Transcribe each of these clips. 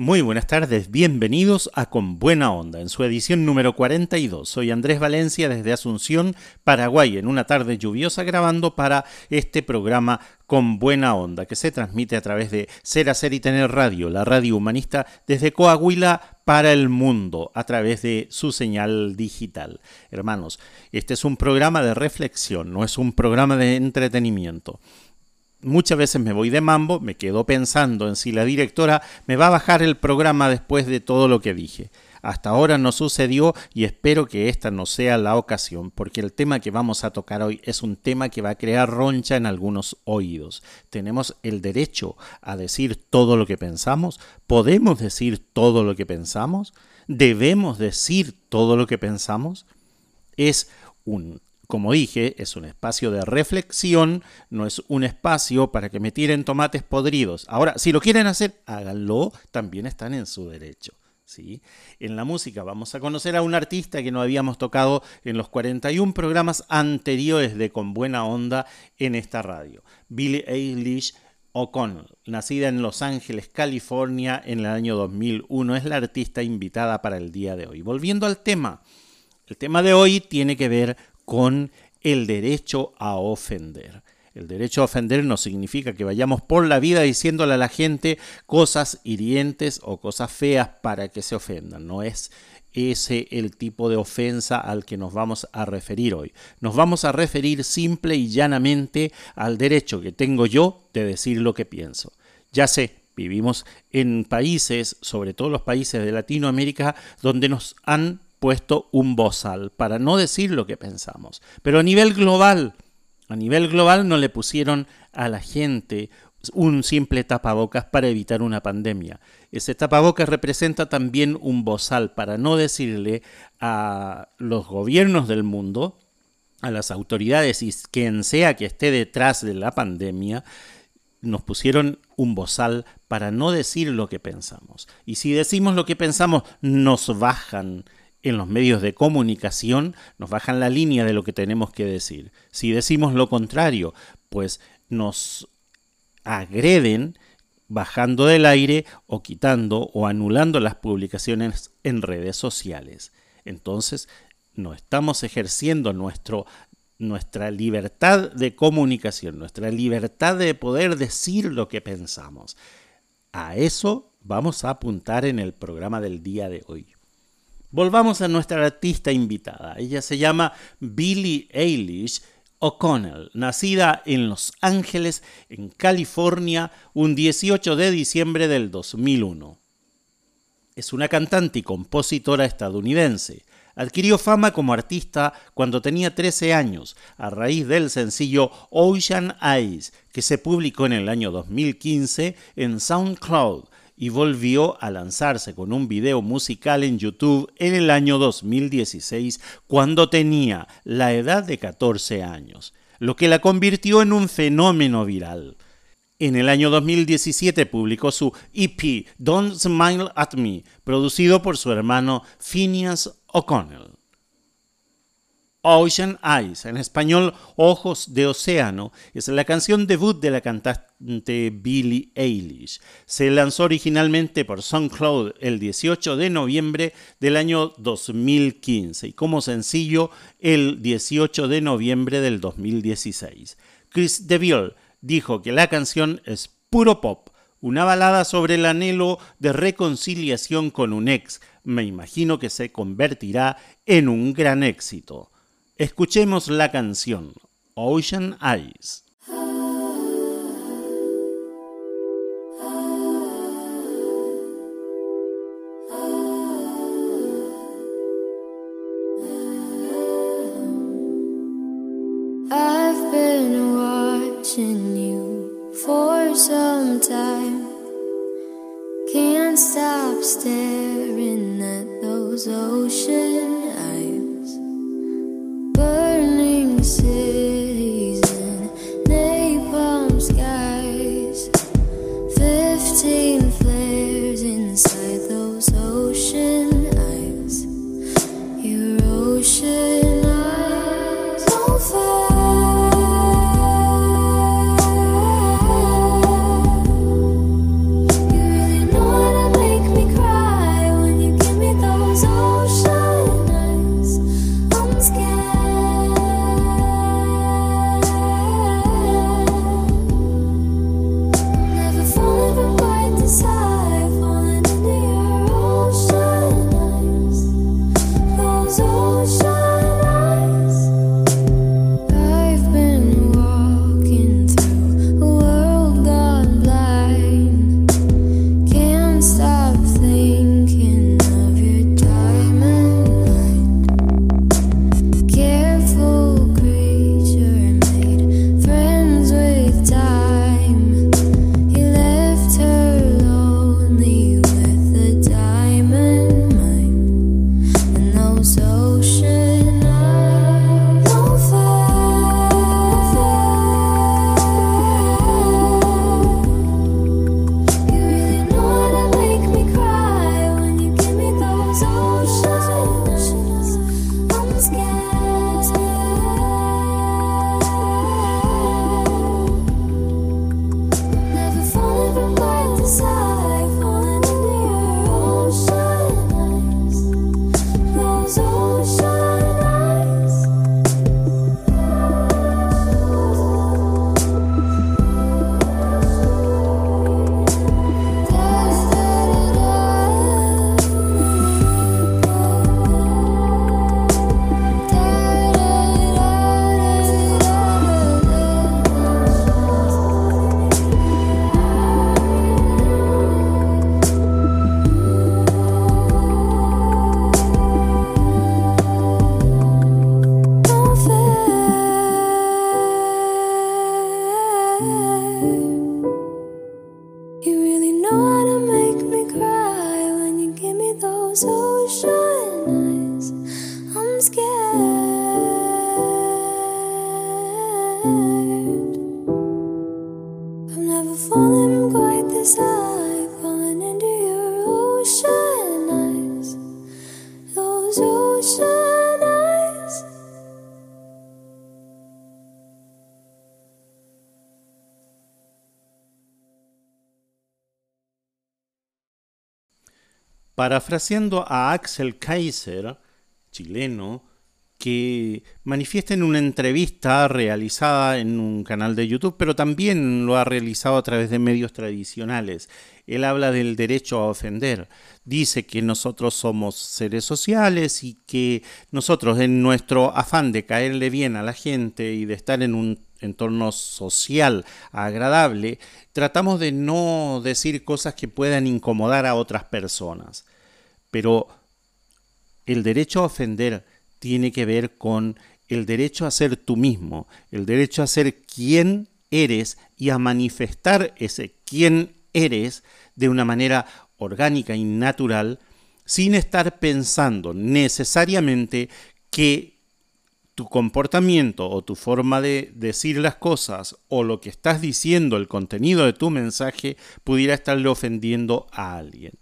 Muy buenas tardes, bienvenidos a Con Buena Onda, en su edición número 42. Soy Andrés Valencia desde Asunción, Paraguay, en una tarde lluviosa grabando para este programa Con Buena Onda, que se transmite a través de Ser, Hacer y Tener Radio, la radio humanista desde Coahuila para el mundo, a través de su señal digital. Hermanos, este es un programa de reflexión, no es un programa de entretenimiento muchas veces me voy de mambo, me quedo pensando en si la directora me va a bajar el programa después de todo lo que dije. Hasta ahora no sucedió y espero que esta no sea la ocasión, porque el tema que vamos a tocar hoy es un tema que va a crear roncha en algunos oídos. ¿Tenemos el derecho a decir todo lo que pensamos? ¿Podemos decir todo lo que pensamos? ¿Debemos decir todo lo que pensamos? Es un como dije, es un espacio de reflexión, no es un espacio para que me tiren tomates podridos. Ahora, si lo quieren hacer, háganlo, también están en su derecho. ¿sí? En la música vamos a conocer a un artista que no habíamos tocado en los 41 programas anteriores de Con Buena Onda en esta radio. Billie Eilish O'Connell, nacida en Los Ángeles, California en el año 2001, es la artista invitada para el día de hoy. Volviendo al tema, el tema de hoy tiene que ver con el derecho a ofender. El derecho a ofender no significa que vayamos por la vida diciéndole a la gente cosas hirientes o cosas feas para que se ofendan. No es ese el tipo de ofensa al que nos vamos a referir hoy. Nos vamos a referir simple y llanamente al derecho que tengo yo de decir lo que pienso. Ya sé, vivimos en países, sobre todo los países de Latinoamérica, donde nos han puesto un bozal para no decir lo que pensamos. Pero a nivel global, a nivel global no le pusieron a la gente un simple tapabocas para evitar una pandemia. Ese tapabocas representa también un bozal para no decirle a los gobiernos del mundo, a las autoridades y quien sea que esté detrás de la pandemia, nos pusieron un bozal para no decir lo que pensamos. Y si decimos lo que pensamos, nos bajan en los medios de comunicación nos bajan la línea de lo que tenemos que decir. Si decimos lo contrario, pues nos agreden bajando del aire o quitando o anulando las publicaciones en redes sociales. Entonces, no estamos ejerciendo nuestro, nuestra libertad de comunicación, nuestra libertad de poder decir lo que pensamos. A eso vamos a apuntar en el programa del día de hoy. Volvamos a nuestra artista invitada. Ella se llama Billie Eilish O'Connell, nacida en Los Ángeles, en California, un 18 de diciembre del 2001. Es una cantante y compositora estadounidense. Adquirió fama como artista cuando tenía 13 años, a raíz del sencillo Ocean Eyes, que se publicó en el año 2015 en SoundCloud y volvió a lanzarse con un video musical en YouTube en el año 2016 cuando tenía la edad de 14 años, lo que la convirtió en un fenómeno viral. En el año 2017 publicó su EP Don't Smile at Me, producido por su hermano Phineas O'Connell. Ocean Eyes, en español Ojos de Océano, es la canción debut de la cantante Billie Eilish. Se lanzó originalmente por SoundCloud el 18 de noviembre del año 2015 y como sencillo el 18 de noviembre del 2016. Chris DeVille dijo que la canción es puro pop, una balada sobre el anhelo de reconciliación con un ex. Me imagino que se convertirá en un gran éxito. Escuchemos la canción Ocean Eyes. Parafraseando a Axel Kaiser, chileno, que manifiesta en una entrevista realizada en un canal de YouTube, pero también lo ha realizado a través de medios tradicionales. Él habla del derecho a ofender. Dice que nosotros somos seres sociales y que nosotros en nuestro afán de caerle bien a la gente y de estar en un entorno social agradable, tratamos de no decir cosas que puedan incomodar a otras personas. Pero el derecho a ofender tiene que ver con el derecho a ser tú mismo, el derecho a ser quien eres y a manifestar ese quién eres de una manera orgánica y natural sin estar pensando necesariamente que tu comportamiento o tu forma de decir las cosas o lo que estás diciendo, el contenido de tu mensaje, pudiera estarle ofendiendo a alguien.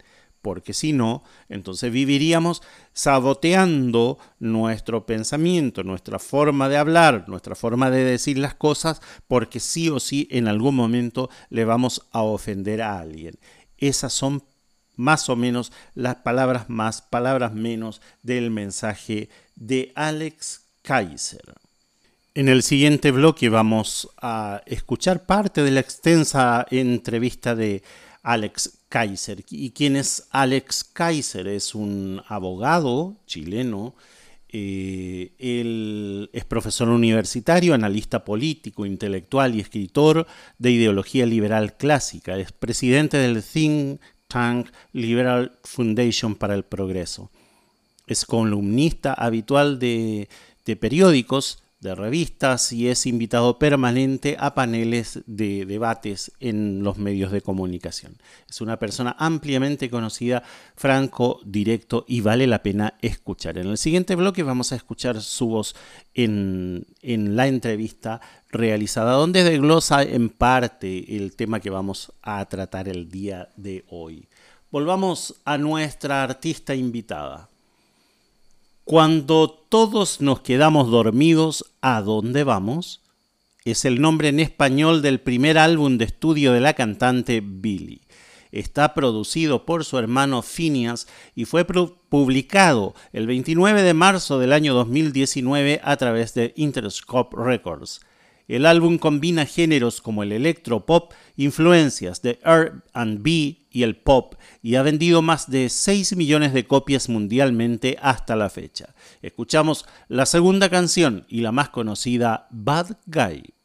Porque si no, entonces viviríamos saboteando nuestro pensamiento, nuestra forma de hablar, nuestra forma de decir las cosas, porque sí o sí en algún momento le vamos a ofender a alguien. Esas son más o menos las palabras más, palabras menos del mensaje de Alex Kaiser. En el siguiente bloque vamos a escuchar parte de la extensa entrevista de Alex Kaiser. ¿Y quién es Alex Kaiser? Es un abogado chileno. Eh, él es profesor universitario, analista político, intelectual y escritor de ideología liberal clásica. Es presidente del think tank Liberal Foundation para el Progreso. Es columnista habitual de de periódicos de revistas y es invitado permanente a paneles de debates en los medios de comunicación. Es una persona ampliamente conocida, franco, directo y vale la pena escuchar. En el siguiente bloque vamos a escuchar su voz en, en la entrevista realizada, donde desglosa en parte el tema que vamos a tratar el día de hoy. Volvamos a nuestra artista invitada. Cuando todos nos quedamos dormidos, ¿a dónde vamos? Es el nombre en español del primer álbum de estudio de la cantante Billy. Está producido por su hermano Phineas y fue publicado el 29 de marzo del año 2019 a través de Interscope Records. El álbum combina géneros como el electropop, influencias de R&B y el pop y ha vendido más de 6 millones de copias mundialmente hasta la fecha. Escuchamos la segunda canción y la más conocida, Bad Guy.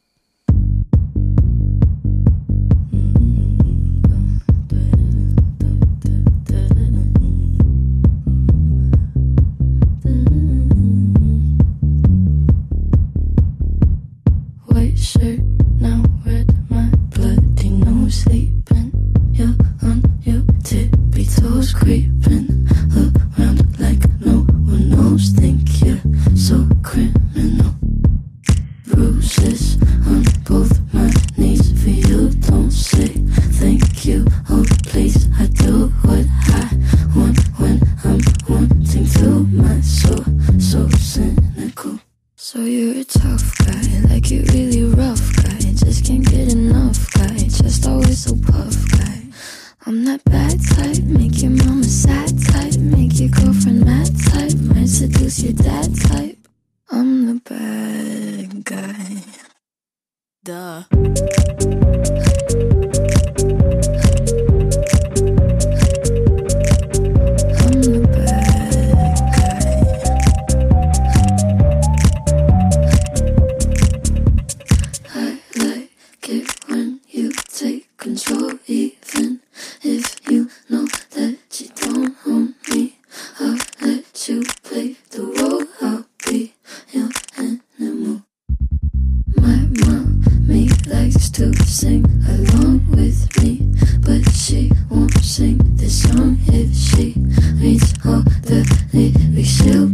likes to sing along with me, but she won't sing this song if she reads all the lyrics. She'll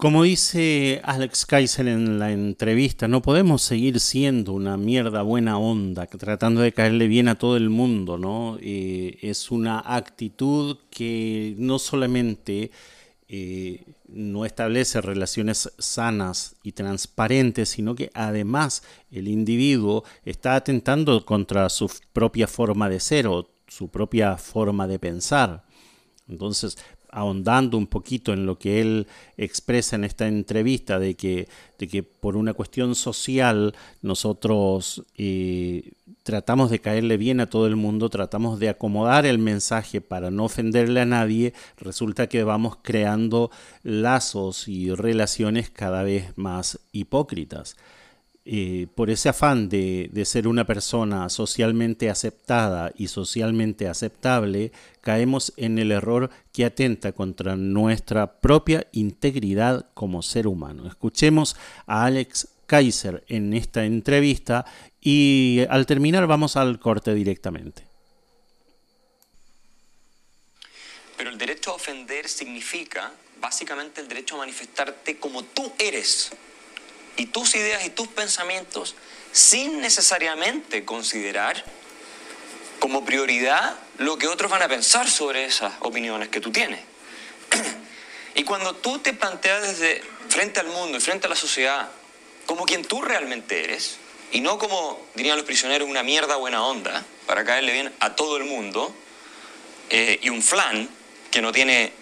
Como dice Alex Kaiser en la entrevista, no podemos seguir siendo una mierda buena onda, tratando de caerle bien a todo el mundo, ¿no? Eh, es una actitud que no solamente eh, no establece relaciones sanas y transparentes, sino que además el individuo está atentando contra su propia forma de ser o su propia forma de pensar. Entonces, ahondando un poquito en lo que él expresa en esta entrevista, de que, de que por una cuestión social nosotros eh, tratamos de caerle bien a todo el mundo, tratamos de acomodar el mensaje para no ofenderle a nadie, resulta que vamos creando lazos y relaciones cada vez más hipócritas. Eh, por ese afán de, ser una persona socialmente aceptada y socialmente aceptable, caemos en el error que atenta contra nuestra propia integridad como ser humano. Escuchemos a Alex Kaiser en esta entrevista y al terminar vamos al corte directamente. Pero el derecho a ofender significa básicamente el derecho a manifestarte como tú eres y tus ideas y tus pensamientos sin necesariamente considerar como prioridad lo que otros van a pensar sobre esas opiniones que tú tienes. y cuando tú te planteas desde frente al mundo y frente a la sociedad como quien tú realmente eres, y no como dirían los prisioneros, una mierda buena onda, para caerle bien a todo el mundo, eh, y un flan que no tiene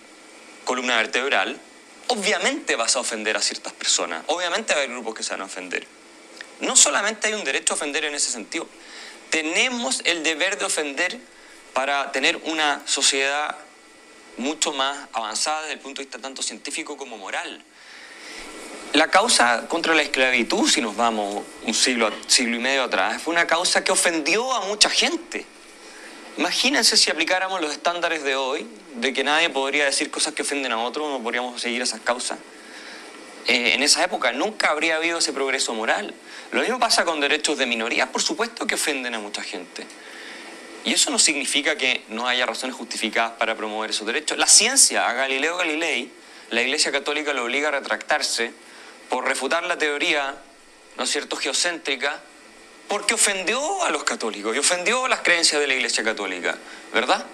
columna vertebral, obviamente vas a ofender a ciertas personas, obviamente va a haber grupos que se van a ofender. No solamente hay un derecho a ofender en ese sentido, tenemos el deber de ofender para tener una sociedad mucho más avanzada desde el punto de vista tanto científico como moral. La causa contra la esclavitud, si nos vamos un siglo, siglo y medio atrás, fue una causa que ofendió a mucha gente. Imagínense si aplicáramos los estándares de hoy, de que nadie podría decir cosas que ofenden a otros, no podríamos seguir esas causas. Eh, en esa época nunca habría habido ese progreso moral. Lo mismo pasa con derechos de minorías, por supuesto que ofenden a mucha gente. Y eso no significa que no haya razones justificadas para promover esos derechos. La ciencia, a Galileo Galilei, la Iglesia Católica lo obliga a retractarse por refutar la teoría, ¿no es cierto?, geocéntrica porque ofendió a los católicos y ofendió las creencias de la Iglesia Católica, ¿verdad?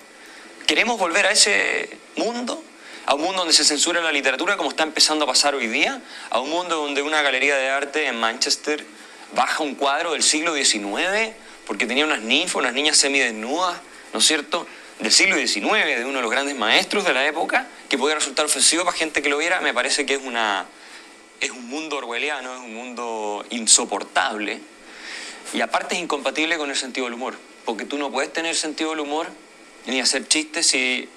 ¿Queremos volver a ese mundo? ¿A un mundo donde se censura la literatura como está empezando a pasar hoy día? ¿A un mundo donde una galería de arte en Manchester baja un cuadro del siglo XIX porque tenía unas ninfas, unas niñas semidesnudas, ¿no es cierto?, del siglo XIX, de uno de los grandes maestros de la época, que podía resultar ofensivo para gente que lo viera, me parece que es, una, es un mundo orwelliano, es un mundo insoportable, y aparte es incompatible con el sentido del humor, porque tú no puedes tener sentido del humor ni hacer chistes si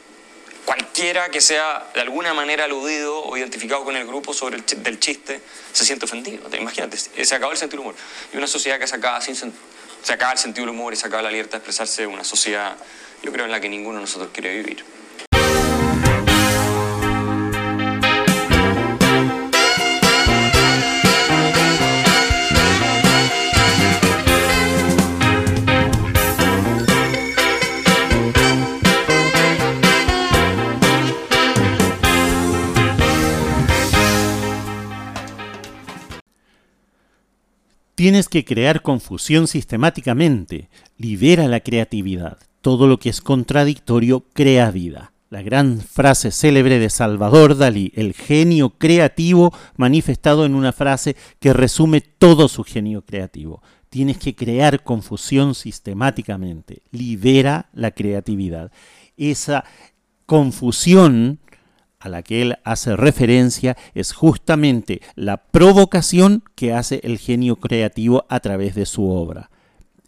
cualquiera que sea de alguna manera aludido o identificado con el grupo sobre el del chiste se siente ofendido. Imagínate, se acabó el sentido del humor. Y una sociedad que se acaba, sin, se acaba el sentido del humor y se acaba la libertad de expresarse, una sociedad, yo creo, en la que ninguno de nosotros quiere vivir. Tienes que crear confusión sistemáticamente. Libera la creatividad. Todo lo que es contradictorio crea vida. La gran frase célebre de Salvador Dalí, el genio creativo manifestado en una frase que resume todo su genio creativo. Tienes que crear confusión sistemáticamente. Libera la creatividad. Esa confusión a la que él hace referencia es justamente la provocación que hace el genio creativo a través de su obra.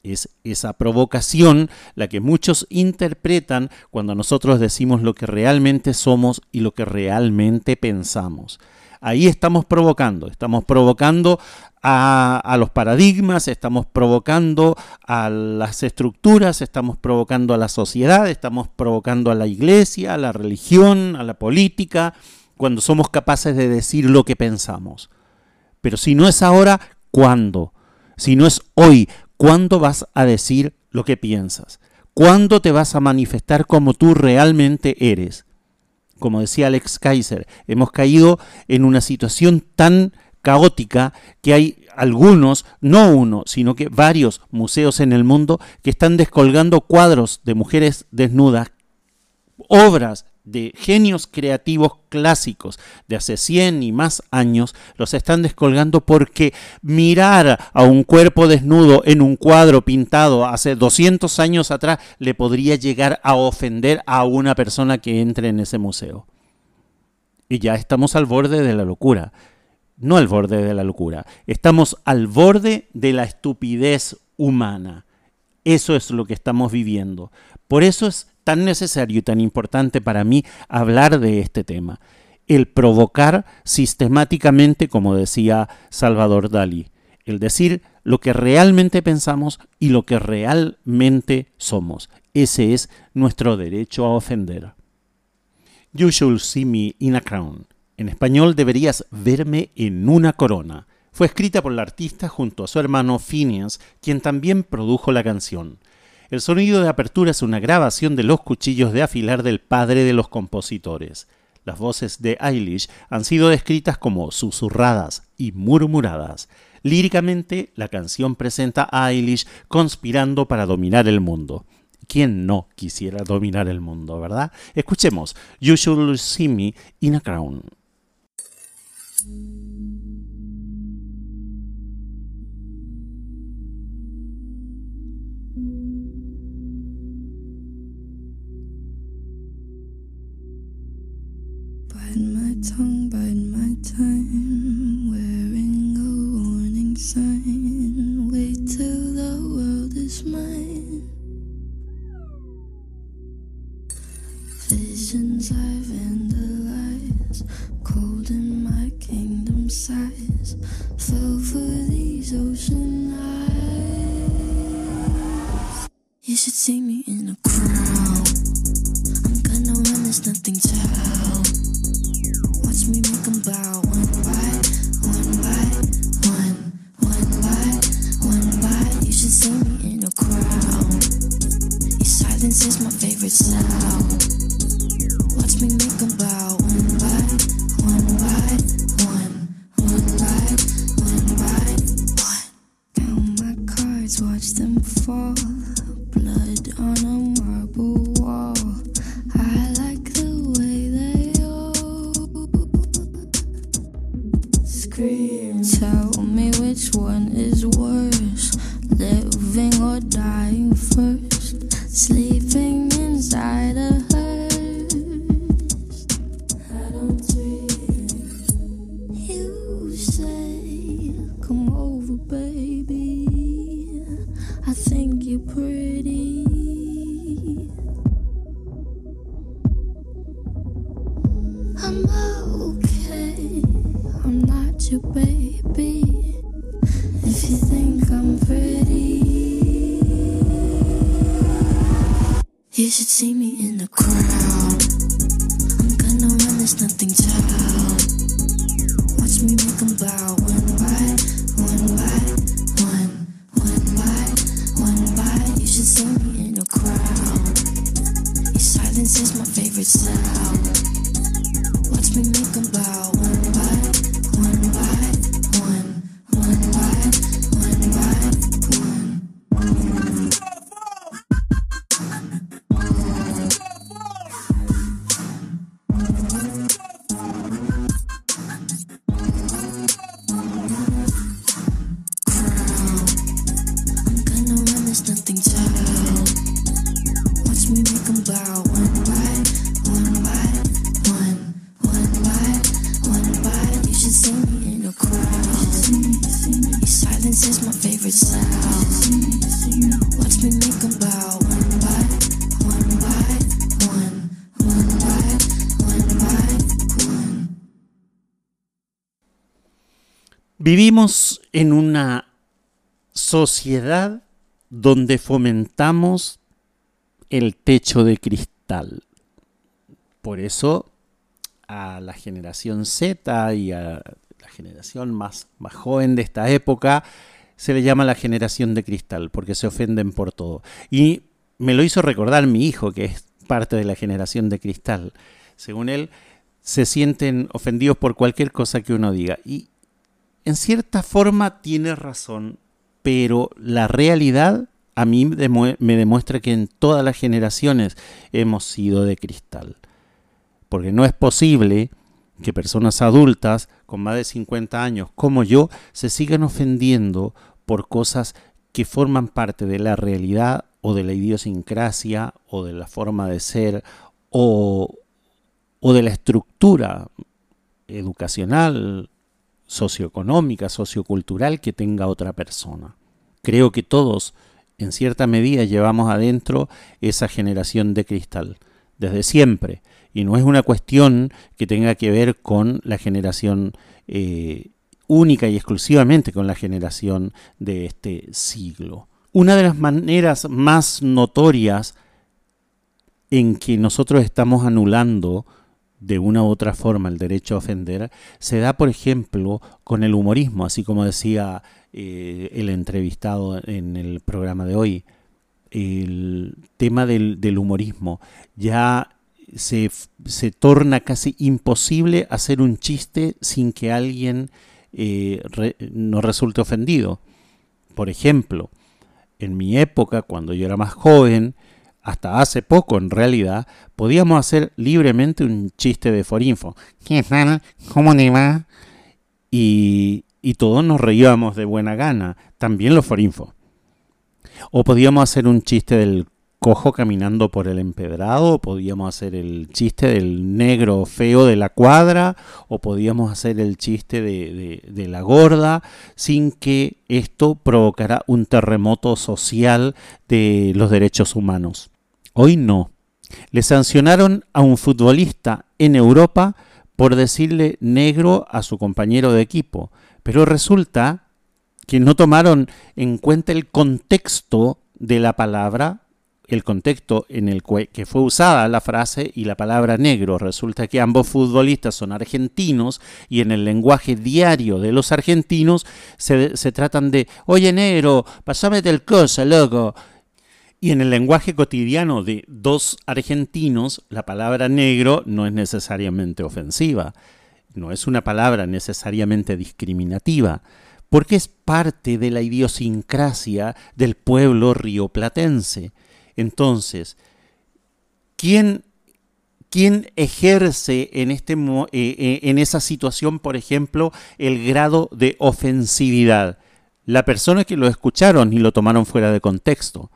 Es esa provocación la que muchos interpretan cuando nosotros decimos lo que realmente somos y lo que realmente pensamos. Ahí estamos provocando, estamos provocando a, los paradigmas, estamos provocando a las estructuras, estamos provocando a la sociedad, estamos provocando a la iglesia, a la religión, a la política, cuando somos capaces de decir lo que pensamos. Pero si no es ahora, ¿cuándo? Si no es hoy, ¿cuándo vas a decir lo que piensas? ¿Cuándo te vas a manifestar como tú realmente eres? Como decía Alex Kaiser, hemos caído en una situación tan caótica que hay algunos, no uno, sino que varios museos en el mundo que están descolgando cuadros de mujeres desnudas, obras de genios creativos clásicos de hace 100 y más años, los están descolgando porque mirar a un cuerpo desnudo en un cuadro pintado hace 200 años atrás le podría llegar a ofender a una persona que entre en ese museo. y ya estamos al borde de la locura. No al borde de la locura, estamos al borde de la estupidez humana. Eso es lo que estamos viviendo. Por eso es tan necesario y tan importante para mí hablar de este tema. El provocar sistemáticamente, como decía Salvador Dalí. El decir lo que realmente pensamos y lo que realmente somos. Ese es nuestro derecho a ofender. You should see me in a crown. En español deberías verme en una corona. Fue escrita por la artista junto a su hermano Phineas, quien también produjo la canción. El sonido de apertura es una grabación de los cuchillos de afilar del padre de los compositores. Las voces de Eilish han sido descritas como susurradas y murmuradas. Líricamente, la canción presenta a Eilish conspirando para dominar el mundo. ¿Quién no quisiera dominar el mundo, verdad? Escuchemos You Should See Me in a Crown. Bite my tongue, bite my time, wearing a warning sign. Wait till the world is mine. Visions I vandalize, cold in my kingdom size. Fell for these ocean eyes. You should see me in a crown. I'm gonna run, there's nothing to how. Silence is my favorite sound. Watch me bow one by one by one, one by one by one. Count my cards, watch them fall. Vivimos en una sociedad donde fomentamos el techo de cristal. Por eso a la generación Z y a la generación más, más joven de esta época se le llama la generación de cristal, porque se ofenden por todo. Y me lo hizo recordar mi hijo, que es parte de la generación de cristal. Según él, se sienten ofendidos por cualquier cosa que uno diga. Y en cierta forma tiene razón, pero la realidad a mí me demuestra que en todas las generaciones hemos sido de cristal. Porque no es posible que personas adultas con más de 50 años como yo se sigan ofendiendo por cosas que forman parte de la realidad o de la idiosincrasia o de la forma de ser o, o de la estructura educacional, socioeconómica, sociocultural que tenga otra persona. Creo que todos, en cierta medida, llevamos adentro esa generación de cristal, desde siempre. Y no es una cuestión que tenga que ver con la generación eh, única y exclusivamente con la generación de este siglo. Una de las maneras más notorias en que nosotros estamos anulando de una u otra forma el derecho a ofender se da, por ejemplo, con el humorismo, así como decía eh, el entrevistado en el programa de hoy. El tema del, humorismo ya se, se, torna casi imposible hacer un chiste sin que alguien eh, no resulte ofendido. Por ejemplo, en mi época, cuando yo era más joven, hasta hace poco en realidad, podíamos hacer libremente un chiste de Forinfo. ¿Qué tal? ¿Cómo le va? Y, y todos nos reíamos de buena gana, también los Forinfo. O podíamos hacer un chiste del cojo caminando por el empedrado, o podíamos hacer el chiste del negro feo de la cuadra, o podíamos hacer el chiste de, de, la gorda, sin que esto provocara un terremoto social de los derechos humanos. Hoy no. Le sancionaron a un futbolista en Europa por decirle negro a su compañero de equipo, pero resulta que no tomaron en cuenta el contexto de la palabra, el contexto en el que fue usada la frase y la palabra negro. Resulta que ambos futbolistas son argentinos y en el lenguaje diario de los argentinos se, se tratan de, oye negro, pasame del cosa, loco. Y en el lenguaje cotidiano de dos argentinos, la palabra negro no es necesariamente ofensiva, no es una palabra necesariamente discriminativa, porque es parte de la idiosincrasia del pueblo rioplatense. Entonces, ¿quién, quién ejerce en, este, eh, eh, en esa situación, por ejemplo, el grado de ofensividad? La persona que lo escucharon y lo tomaron fuera de contexto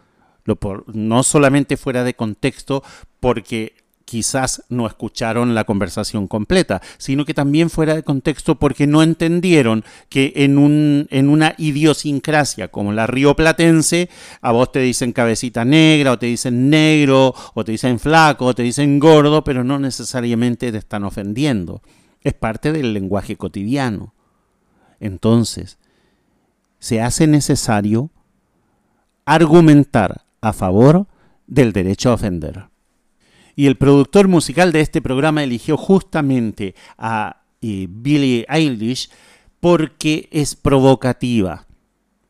no solamente fuera de contexto porque quizás no escucharon la conversación completa, sino que también fuera de contexto porque no entendieron que en, un, en una idiosincrasia como la rioplatense, a vos te dicen cabecita negra, o te dicen negro, o te dicen flaco, o te dicen gordo, pero no necesariamente te están ofendiendo. Es parte del lenguaje cotidiano. Entonces, se hace necesario argumentar a favor del derecho a ofender. Y el productor musical de este programa eligió justamente a eh, Billie Eilish porque es provocativa,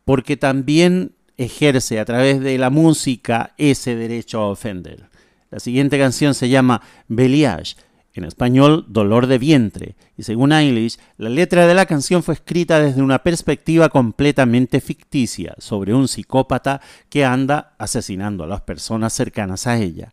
porque también ejerce a través de la música ese derecho a ofender. La siguiente canción se llama Beliage en español Dolor de vientre, y según Eilish, la letra de la canción fue escrita desde una perspectiva completamente ficticia sobre un psicópata que anda asesinando a las personas cercanas a ella.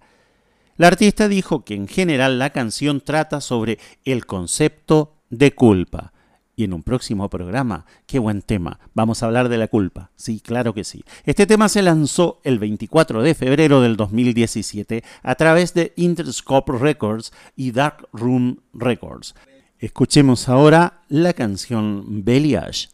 La artista dijo que en general la canción trata sobre el concepto de culpa, y en un próximo programa. Qué buen tema. Vamos a hablar de la culpa. Sí, claro que sí. Este tema se lanzó el 24 de febrero del 2017 a través de Interscope Records y Dark Room Records. Escuchemos ahora la canción Beliage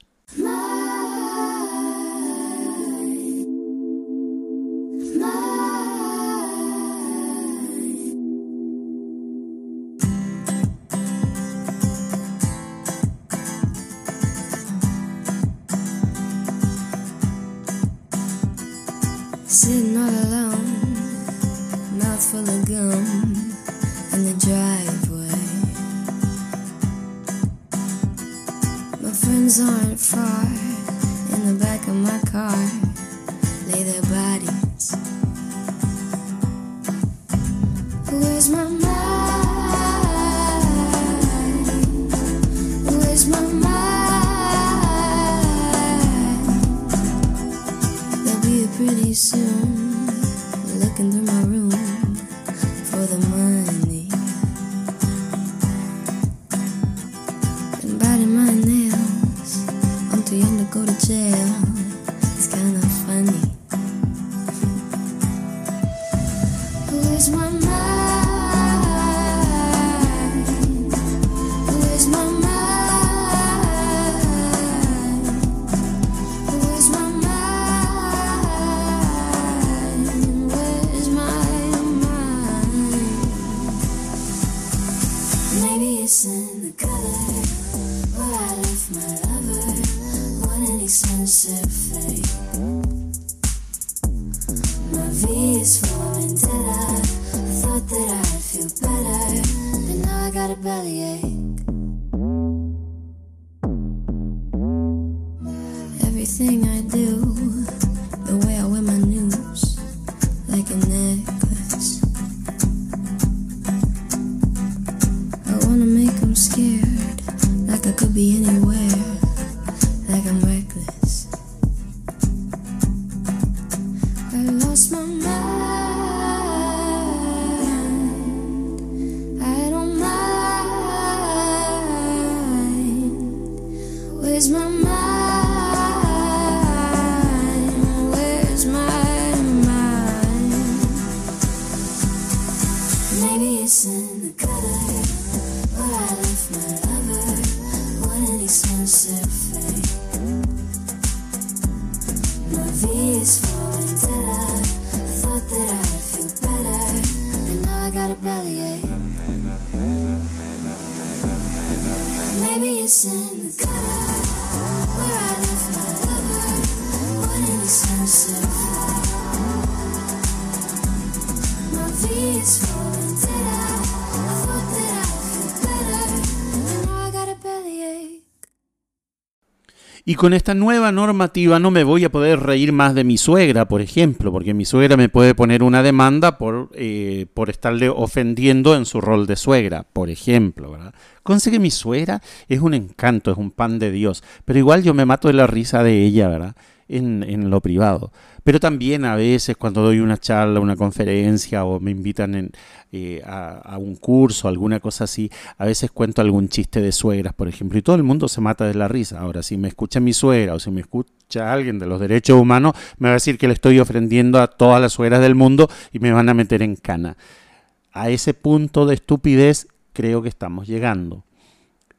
Sitting all alone, mouth full of gum in the driveway. My friends aren't far in the back of my car, lay their bodies. Where's my go to jail. V is for vendetta. I thought that I'd feel better, and now I got a bellyache. Maybe it's in the gutter where I left my lover. One an expensive. My V is for Y con esta nueva normativa no me voy a poder reír más de mi suegra, por ejemplo, porque mi suegra me puede poner una demanda por, eh, por estarle ofendiendo en su rol de suegra, por ejemplo, ¿verdad? Conse que mi suegra es un encanto, es un pan de Dios, pero igual yo me mato de la risa de ella, ¿verdad? En, en lo privado. Pero también a veces cuando doy una charla, una conferencia o me invitan en, eh, a, a un curso, alguna cosa así, a veces cuento algún chiste de suegras, por ejemplo, y todo el mundo se mata de la risa. Ahora, si me escucha mi suegra o si me escucha alguien de los derechos humanos, me va a decir que le estoy ofendiendo a todas las suegras del mundo y me van a meter en cana. A ese punto de estupidez creo que estamos llegando.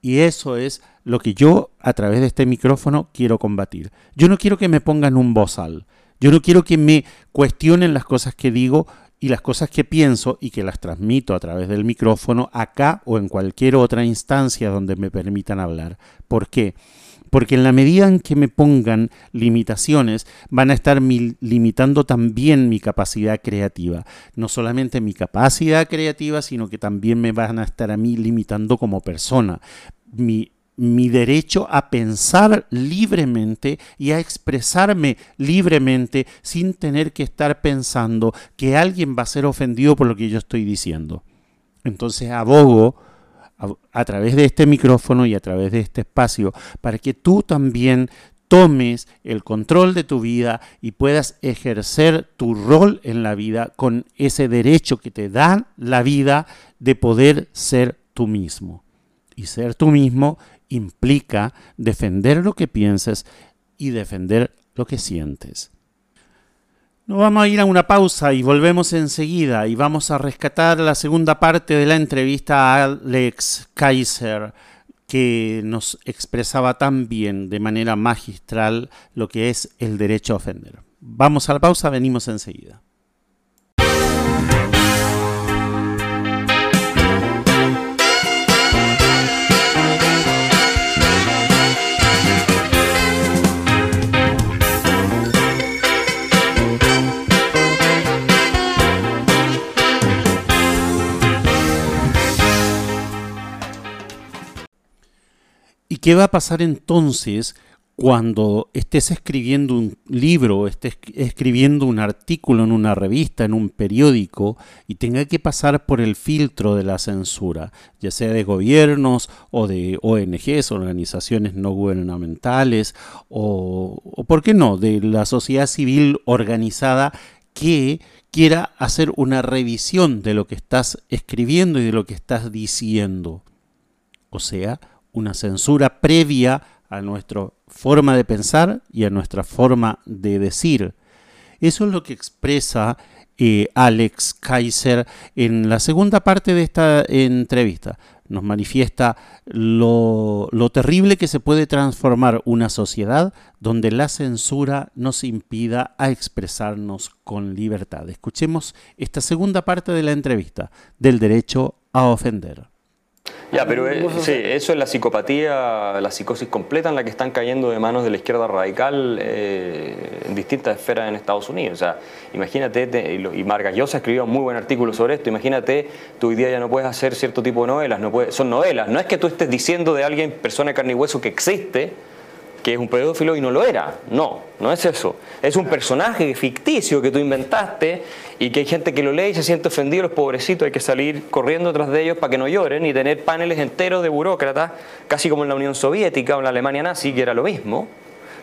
Y eso es lo que yo a través de este micrófono quiero combatir. Yo no quiero que me pongan un bozal. Yo no quiero que me cuestionen las cosas que digo y las cosas que pienso y que las transmito a través del micrófono acá o en cualquier otra instancia donde me permitan hablar. ¿Por qué? Porque en la medida en que me pongan limitaciones, van a estar mi- limitando también mi capacidad creativa. No solamente mi capacidad creativa, sino que también me van a estar a mí limitando como persona. Mi, mi derecho a pensar libremente y a expresarme libremente sin tener que estar pensando que alguien va a ser ofendido por lo que yo estoy diciendo. Entonces abogo a, través de este micrófono y a través de este espacio para que tú también tomes el control de tu vida y puedas ejercer tu rol en la vida con ese derecho que te da la vida de poder ser tú mismo. Y ser tú mismo implica defender lo que pienses y defender lo que sientes. Nos vamos a ir a una pausa y volvemos enseguida y vamos a rescatar la segunda parte de la entrevista a Alex Kaiser que nos expresaba tan bien de manera magistral lo que es el derecho a ofender. Vamos a la pausa, venimos enseguida. ¿Y qué va a pasar entonces cuando estés escribiendo un libro, estés escribiendo un artículo en una revista, en un periódico, y tenga que pasar por el filtro de la censura, ya sea de gobiernos o de ONGs, organizaciones no gubernamentales, o, o por qué no, de la sociedad civil organizada que quiera hacer una revisión de lo que estás escribiendo y de lo que estás diciendo. O sea, una censura previa a nuestra forma de pensar y a nuestra forma de decir. Eso es lo que expresa eh, Alex Kaiser en la segunda parte de esta entrevista. Nos manifiesta lo, lo terrible que se puede transformar una sociedad donde la censura nos impida a expresarnos con libertad. Escuchemos esta segunda parte de la entrevista del derecho a ofender. Ya, pero eh, sí, eso es la psicopatía, la psicosis completa en la que están cayendo de manos de la izquierda radical eh, en distintas esferas en Estados Unidos. O sea, imagínate, y, y Margas Llosa escribió un muy buen artículo sobre esto, imagínate, tú hoy día ya no puedes hacer cierto tipo de novelas, no puedes, son novelas, no es que tú estés diciendo de alguien, persona de carne y hueso, que existe, que es un pedófilo y no lo era. No, no es eso. Es un personaje ficticio que tú inventaste y que hay gente que lo lee y se siente ofendido, los pobrecitos, hay que salir corriendo tras de ellos para que no lloren y tener paneles enteros de burócratas, casi como en la Unión Soviética o en la Alemania nazi, que era lo mismo.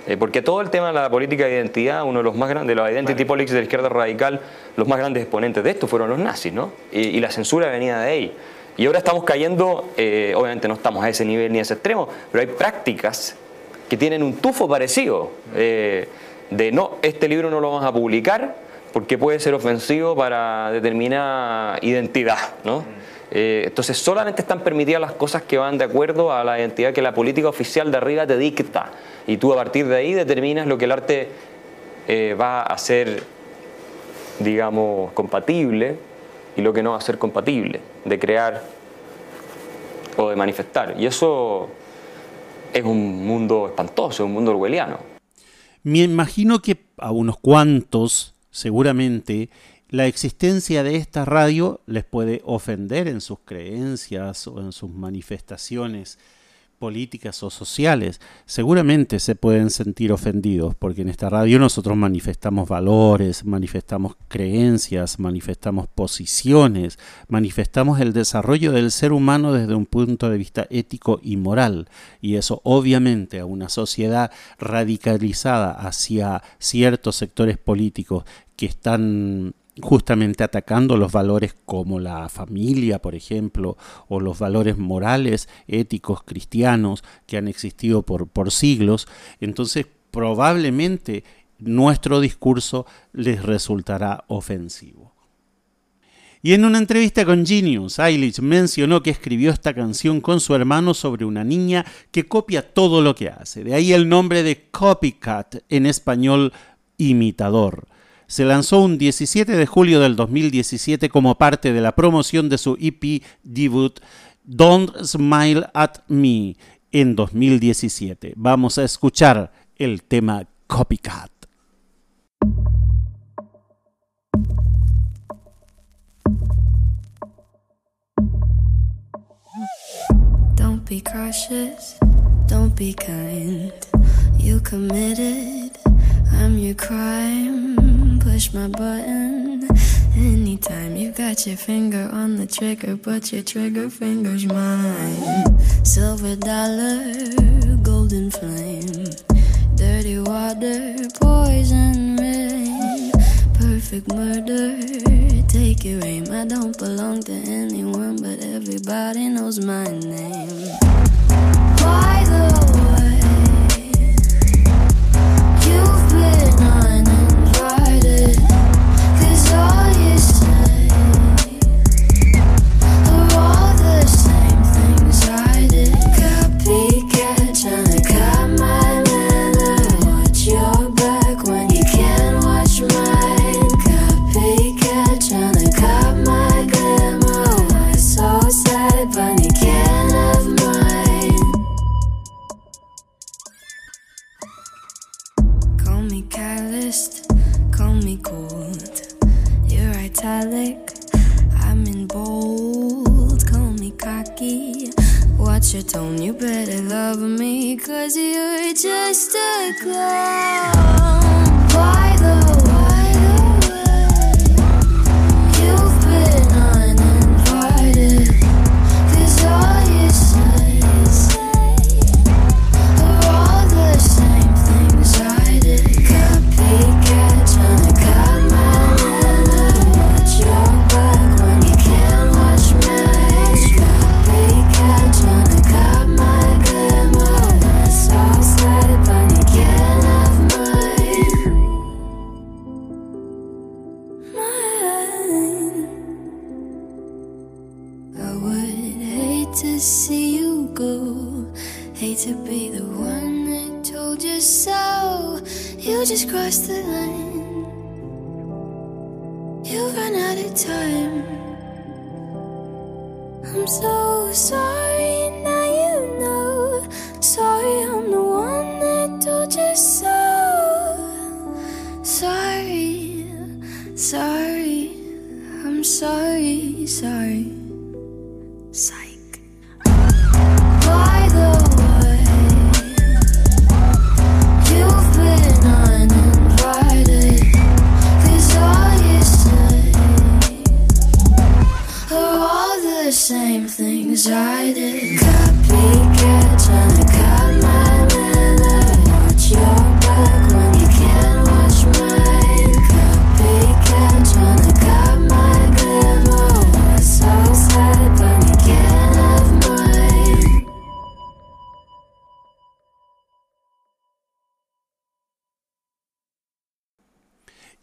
Eh, porque todo el tema de la política de identidad, uno de los más grandes, de la identity politics de la izquierda radical, los más grandes exponentes de esto fueron los nazis, ¿no? Y, la censura venía de ahí. Y ahora estamos cayendo, eh, obviamente no estamos a ese nivel ni a ese extremo, pero hay prácticas que tienen un tufo parecido, eh, de no, este libro no lo vamos a publicar porque puede ser ofensivo para determinada identidad, ¿no? Eh, entonces solamente están permitidas las cosas que van de acuerdo a la identidad que la política oficial de arriba te dicta y tú a partir de ahí determinas lo que el arte eh, va a ser, digamos, compatible y lo que no va a ser compatible de crear o de manifestar. Y eso es un mundo espantoso, un mundo orwelliano. Me imagino que a unos cuantos, seguramente, la existencia de esta radio les puede ofender en sus creencias o en sus manifestaciones políticas o sociales, seguramente se pueden sentir ofendidos, porque en esta radio nosotros manifestamos valores, manifestamos creencias, manifestamos posiciones, manifestamos el desarrollo del ser humano desde un punto de vista ético y moral, y eso obviamente a una sociedad radicalizada hacia ciertos sectores políticos que están justamente atacando los valores como la familia, por ejemplo, o los valores morales, éticos, cristianos que han existido por, por siglos, entonces probablemente nuestro discurso les resultará ofensivo. Y en una entrevista con Genius, Eilish mencionó que escribió esta canción con su hermano sobre una niña que copia todo lo que hace. De ahí el nombre de Copycat, en español imitador se lanzó un 17 de julio del 2017 como parte de la promoción de su EP debut Don't Smile at Me en 2017. Vamos a escuchar el tema Copycat. Don't be cautious, don't be kind. You committed, I'm your crime. Push my button anytime. You got your finger on the trigger, but your trigger finger's mine. Silver dollar, golden flame, dirty water, poison rain, perfect murder. Take your aim. I don't belong to anyone, but everybody knows my name. By the call me cold. You're italic, I'm in bold. Call me cocky. Watch your tone, you better love me. Cause you're just a clown. Why though?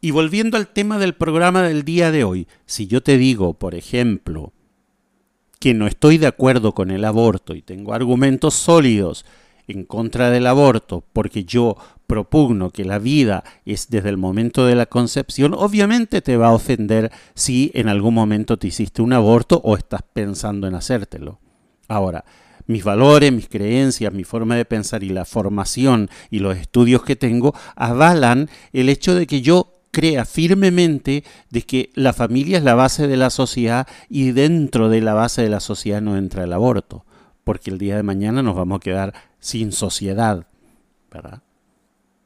Y volviendo al tema del programa del día de hoy, si yo te digo, por ejemplo, que no estoy de acuerdo con el aborto y tengo argumentos sólidos en contra del aborto porque yo propugno que la vida es desde el momento de la concepción, obviamente te va a ofender si en algún momento te hiciste un aborto o estás pensando en hacértelo. Ahora, mis valores, mis creencias, mi forma de pensar y la formación y los estudios que tengo avalan el hecho de que yo crea firmemente de que la familia es la base de la sociedad y dentro de la base de la sociedad no entra el aborto, porque el día de mañana nos vamos a quedar sin sociedad, ¿verdad?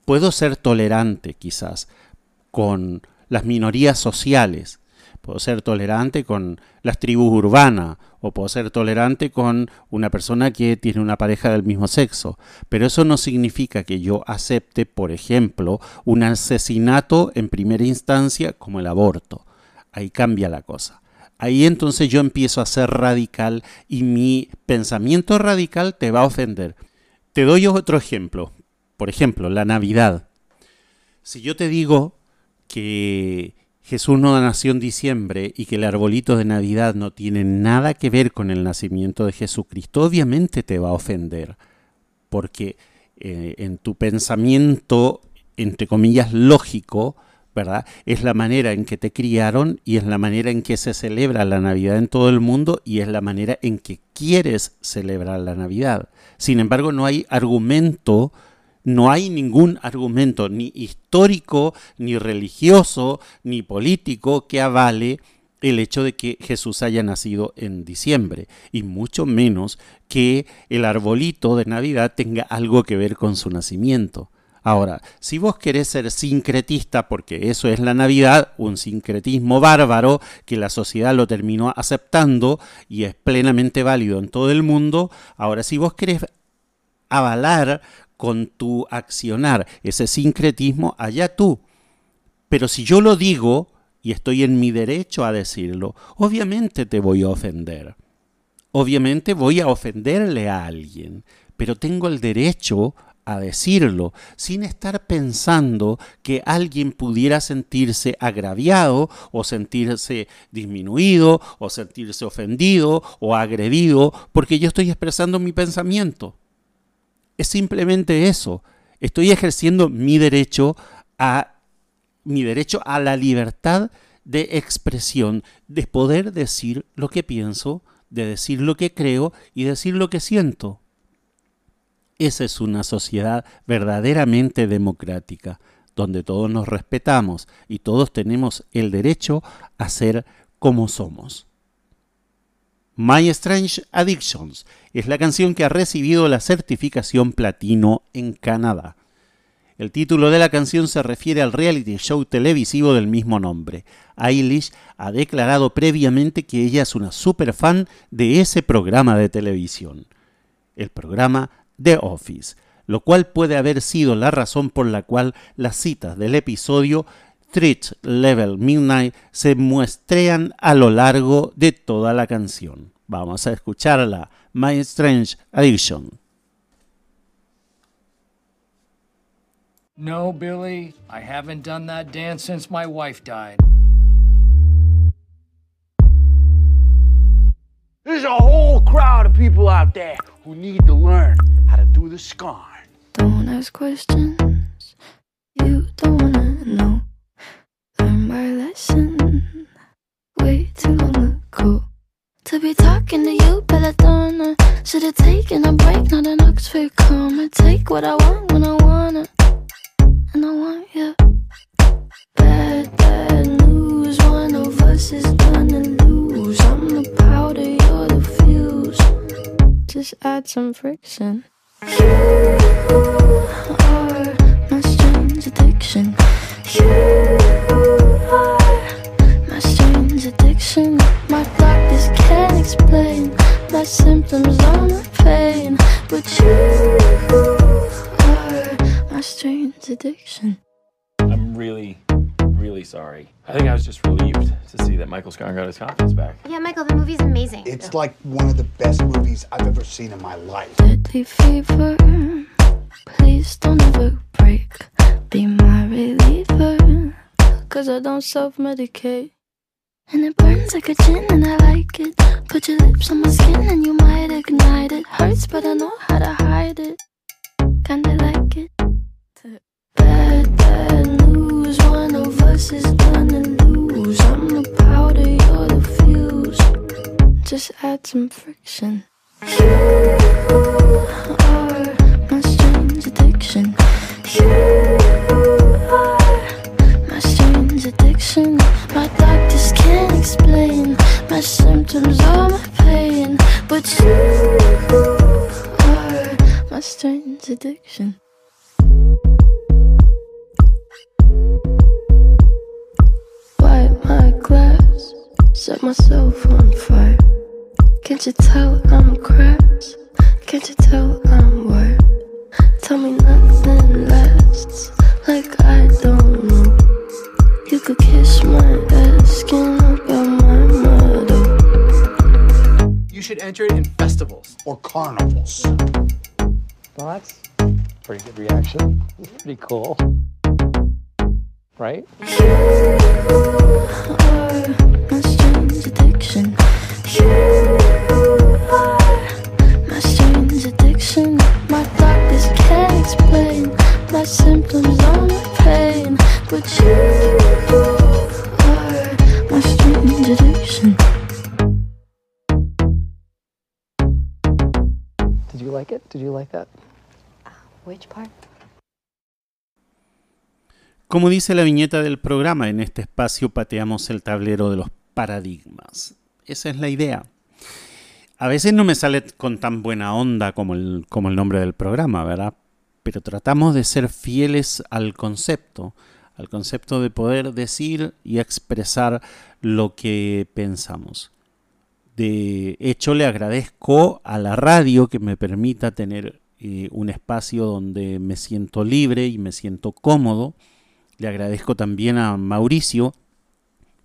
Puedo ser tolerante quizás con las minorías sociales, puedo ser tolerante con las tribus urbanas o puedo ser tolerante con una persona que tiene una pareja del mismo sexo, pero eso no significa que yo acepte, por ejemplo, un asesinato en primera instancia como el aborto. Ahí cambia la cosa. Ahí entonces yo empiezo a ser radical y mi pensamiento radical te va a ofender. Te doy otro ejemplo. Por ejemplo, la Navidad. Si yo te digo que Jesús no nació en diciembre y que el arbolito de Navidad no tiene nada que ver con el nacimiento de Jesucristo, obviamente te va a ofender, porque eh, en tu pensamiento, entre comillas, lógico, ¿verdad? Es la manera en que te criaron y es la manera en que se celebra la Navidad en todo el mundo y es la manera en que quieres celebrar la Navidad. Sin embargo, no hay argumento no hay ningún argumento ni histórico, ni religioso, ni político que avale el hecho de que Jesús haya nacido en diciembre, y mucho menos que el arbolito de Navidad tenga algo que ver con su nacimiento. Ahora, si vos querés ser sincretista, porque eso es la Navidad, un sincretismo bárbaro que la sociedad lo terminó aceptando y es plenamente válido en todo el mundo, ahora si vos querés avalar con tu accionar ese sincretismo, allá tú. Pero si yo lo digo, y estoy en mi derecho a decirlo, obviamente te voy a ofender. Obviamente voy a ofenderle a alguien, pero tengo el derecho a decirlo sin estar pensando que alguien pudiera sentirse agraviado o sentirse disminuido o sentirse ofendido o agredido porque yo estoy expresando mi pensamiento. Es simplemente eso. Estoy ejerciendo mi derecho a mi derecho a la libertad de expresión, de poder decir lo que pienso, de decir lo que creo y decir lo que siento. Esa es una sociedad verdaderamente democrática, donde todos nos respetamos y todos tenemos el derecho a ser como somos. My Strange Addictions es la canción que ha recibido la certificación platino en Canadá. El título de la canción se refiere al reality show televisivo del mismo nombre. Eilish ha declarado previamente que ella es una super fan de ese programa de televisión, el programa The Office, lo cual puede haber sido la razón por la cual las citas del episodio Street Level Midnight se muestrean a lo largo de toda la canción. Vamos a escucharla, My Strange Addiction. No, Billy, I haven't done that dance since my wife died. There's a whole crowd of people out there who need to learn how to do the scarn. Don't ask questions you don't wanna know. My lesson way too long ago. To be talking to you, Belladonna. Should've taken a break, not an Oxford comma. Take what I want when I wanna, and I want you. Bad, bad news. One of us is gonna lose. I'm the powder, you're the fuse. Just add some friction. You are my strange addiction. You but you are my strange addiction. I'm really, really sorry. I think I was just relieved to see that Michael Scott got his confidence back. Yeah, Michael, the movie's amazing. It's like one of the best movies I've ever seen in my life. Deadly fever, please don't ever break. Be my reliever, cause I don't self medicate. And it burns like a gin, and I like it. Put your lips on my skin, and you might ignite it. Hurts, but I know how to hide it. Kinda like it. Bad, bad news. One of us is gonna lose. I'm the powder, you're the fuse. Just add some friction. You are my strange addiction. You addiction. My doctors can't explain my symptoms or my pain, but you are my strange addiction. Wipe my glass, set myself on fire. Can't you tell I'm cracked? Can't you tell I'm wired? Tell me nothing lasts, like I don't could kiss my ass, skin about my motto. You should enter it in festivals. Or carnivals. Well, that's pretty good reaction. Pretty cool. Right? You are my strange addiction. You are my strange addiction. My doctors can't explain my symptoms or my pain, but you are my strange addiction. Did you like it? Did you like that? Which part? Como dice la viñeta del programa, en este espacio pateamos el tablero de los paradigmas. Esa es la idea. A veces no me sale con tan buena onda como el, como el nombre del programa, ¿verdad? Pero tratamos de ser fieles al concepto, al concepto de poder decir y expresar lo que pensamos. De hecho, le agradezco a la radio que me permita tener eh, un espacio donde me siento libre y me siento cómodo. Le agradezco también a Mauricio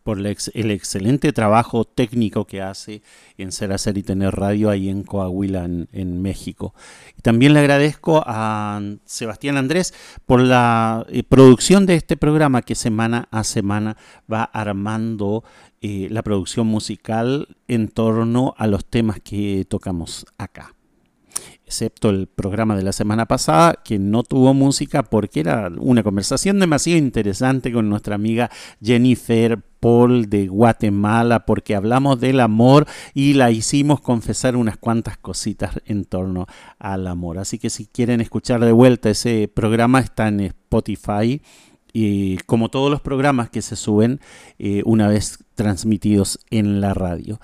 por la ex- el excelente trabajo técnico que hace en Ser Hacer y Tener Radio ahí en Coahuila, en, en México. Y también le agradezco a Sebastián Andrés por la eh, producción de este programa que semana a semana va armando eh, la producción musical en torno a los temas que tocamos acá excepto el programa de la semana pasada, que no tuvo música porque era una conversación demasiado interesante con nuestra amiga Jennifer Paul de Guatemala, porque hablamos del amor y la hicimos confesar unas cuantas cositas en torno al amor. Así que si quieren escuchar de vuelta ese programa, está en Spotify. Y como todos los programas que se suben eh, una vez transmitidos en la radio.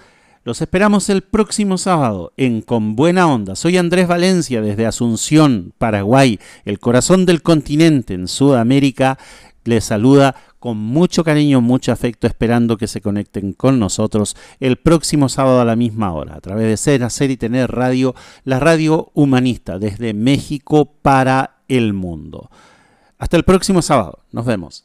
Los esperamos el próximo sábado en Con Buena Onda. Soy Andrés Valencia desde Asunción, Paraguay, el corazón del continente en Sudamérica. Les saluda con mucho cariño, mucho afecto, esperando que se conecten con nosotros el próximo sábado a la misma hora, a través de Ser, Hacer y Tener Radio, la radio humanista desde México para el mundo. Hasta el próximo sábado. Nos vemos.